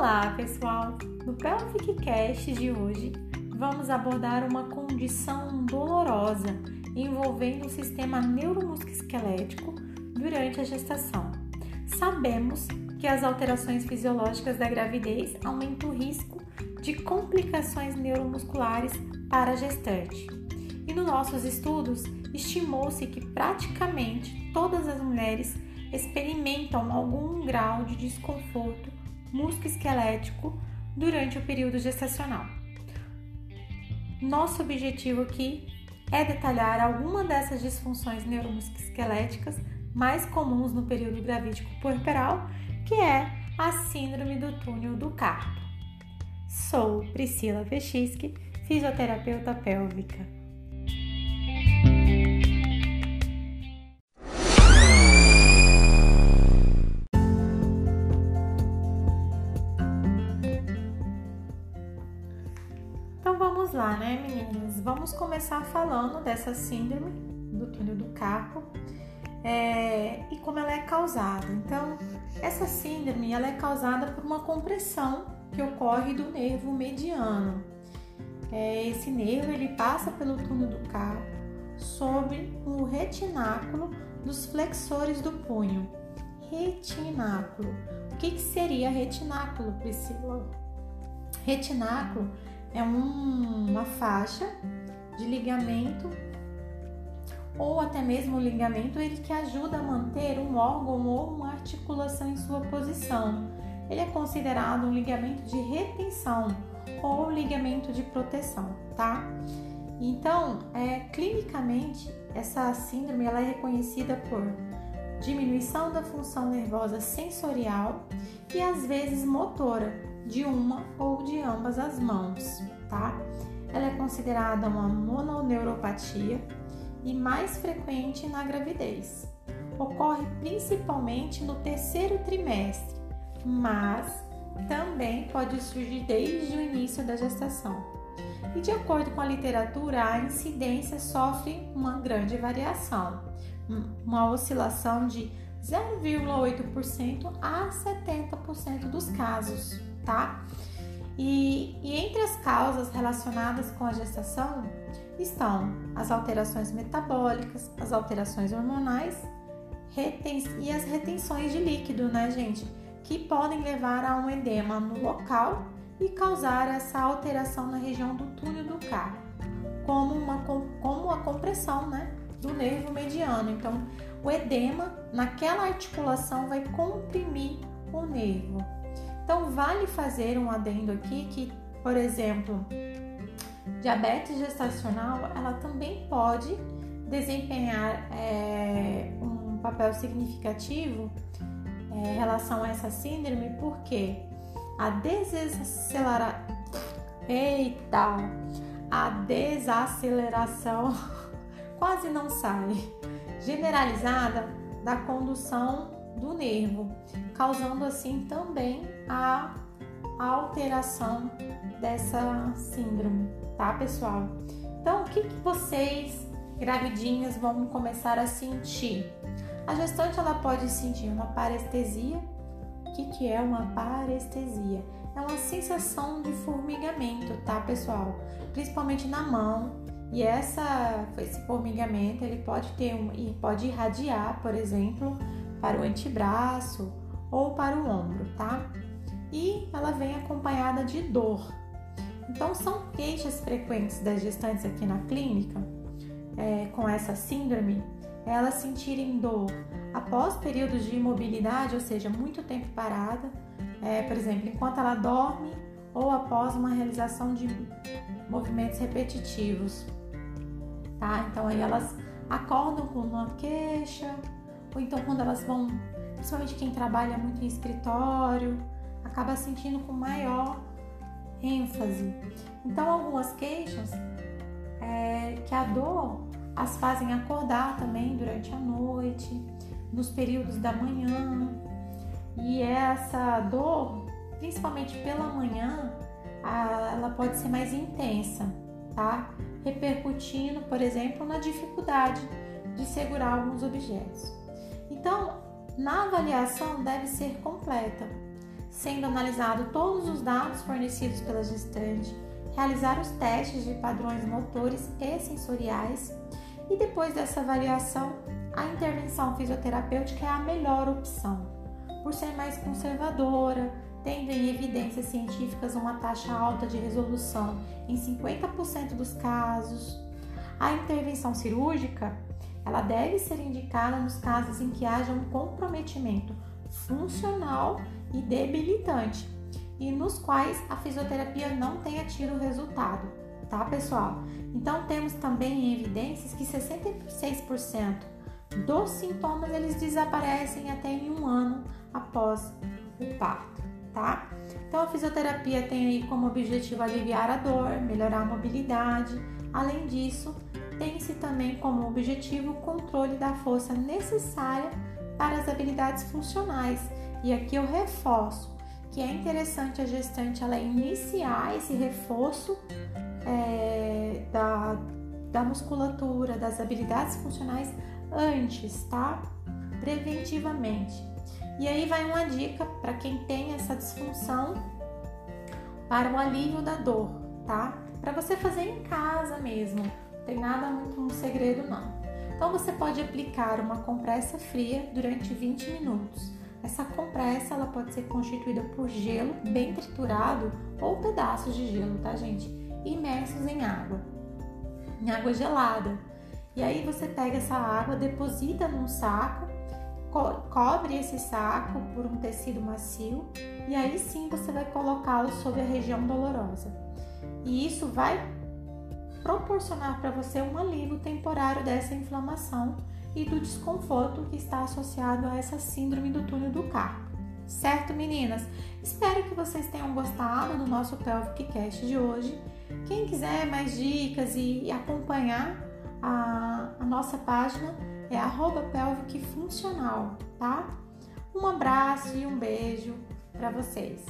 Olá, pessoal! No Pelvic Cast de hoje, vamos abordar uma condição dolorosa envolvendo o sistema neuromusculoesquelético durante a gestação. Sabemos que as alterações fisiológicas da gravidez aumentam o risco de complicações neuromusculares para a gestante. E nos nossos estudos, estimou-se que praticamente todas as mulheres experimentam algum grau de desconforto musculoesquelético durante o período gestacional. Nosso objetivo aqui é detalhar alguma dessas disfunções neuromusculoesqueléticas mais comuns no período gravídico puerperal, que é a síndrome do túnel do carpo. Sou Priscila Vechisky, fisioterapeuta pélvica. Vamos lá, né, meninas? Vamos começar falando dessa síndrome do túnel do carpo é, e como ela é causada. Então, essa síndrome ela é causada por uma compressão que ocorre do nervo mediano. É, esse nervo ele passa pelo túnel do carpo sobre o retináculo dos flexores do punho. Retináculo. O que, que seria retináculo, Priscila? Retináculo é um, uma faixa de ligamento ou até mesmo o ligamento ele que ajuda a manter um órgão ou uma articulação em sua posição. Ele é considerado um ligamento de retenção ou ligamento de proteção, tá? Então, é, clinicamente, essa síndrome ela é reconhecida por diminuição da função nervosa sensorial e às vezes motora, de uma ou de ambas as mãos, tá? Ela é considerada uma mononeuropatia e mais frequente na gravidez. Ocorre principalmente no terceiro trimestre, mas também pode surgir desde o início da gestação. E de acordo com a literatura, a incidência sofre uma grande variação, uma oscilação de 0,8% a 70% dos casos tá? E, e, entre as causas relacionadas com a gestação estão as alterações metabólicas, as alterações hormonais e as retenções de líquido, né, gente? Que podem levar a um edema no local e causar essa alteração na região do túnel do carpo, como, uma, como a compressão, né? Do nervo mediano. Então, o edema naquela articulação vai comprimir o nervo. Então, vale fazer um adendo aqui que, por exemplo, diabetes gestacional, ela também pode desempenhar é, um papel significativo é, em relação a essa síndrome, porque a desacelera... Eita! A desaceleração quase não sai, generalizada da condução do nervo, causando assim também a alteração dessa síndrome, tá, pessoal? Então, o que, que vocês, gravidinhas, vão começar a sentir? A gestante ela pode sentir uma parestesia. O que, que é uma parestesia? É uma sensação de formigamento, tá, pessoal? Principalmente na mão. E essa, esse formigamento ele pode ter um, pode irradiar, por exemplo, para o antebraço ou para o ombro, tá? E ela vem acompanhada de dor. Então, são queixas frequentes das gestantes aqui na clínica é, com essa síndrome, elas sentirem dor após períodos de imobilidade, ou seja, muito tempo parada, é, por exemplo, enquanto ela dorme ou após uma realização de movimentos repetitivos, tá? Então aí elas acordam com uma queixa, ou então quando elas vão, principalmente quem trabalha muito em escritório, acaba sentindo com maior ênfase. Então algumas queixas é, que a dor as fazem acordar também durante a noite, nos períodos da manhã. E essa dor, principalmente pela manhã, ela pode ser mais intensa, tá? Repercutindo, por exemplo, na dificuldade de segurar alguns objetos. Então, na avaliação deve ser completa. sendo analisado todos os dados fornecidos pela gestante, realizar os testes de padrões motores e sensoriais e depois dessa avaliação, a intervenção fisioterapêutica é a melhor opção, por ser mais conservadora, tendo em evidências científicas uma taxa alta de resolução em 50% dos casos. A intervenção cirúrgica, ela deve ser indicada nos casos em que haja um comprometimento funcional e debilitante e nos quais a fisioterapia não tenha tido resultado, tá, pessoal? Então temos também evidências que 66% dos sintomas eles desaparecem até em um ano após o parto, tá? Então a fisioterapia tem aí como objetivo aliviar a dor, melhorar a mobilidade. Além disso, tem-se também como objetivo o controle da força necessária para as habilidades funcionais. E aqui eu reforço que é interessante a gestante ela iniciar esse reforço é, da, da musculatura, das habilidades funcionais antes, tá? Preventivamente. E aí vai uma dica para quem tem essa disfunção para o alívio da dor, tá? Para você fazer em casa mesmo. Tem nada muito um segredo não. Então você pode aplicar uma compressa fria durante 20 minutos. Essa compressa ela pode ser constituída por gelo bem triturado ou pedaços de gelo, tá, gente? Imersos em água, em água gelada. E aí você pega essa água, deposita num saco, co cobre esse saco por um tecido macio e aí sim você vai colocá-lo sobre a região dolorosa. E isso vai proporcionar para você um alívio temporário dessa inflamação e do desconforto que está associado a essa síndrome do túnel do carpo. Certo, meninas? Espero que vocês tenham gostado do nosso Pelvic Cast de hoje. Quem quiser mais dicas e acompanhar a, a nossa página é arroba funcional, tá? Um abraço e um beijo para vocês.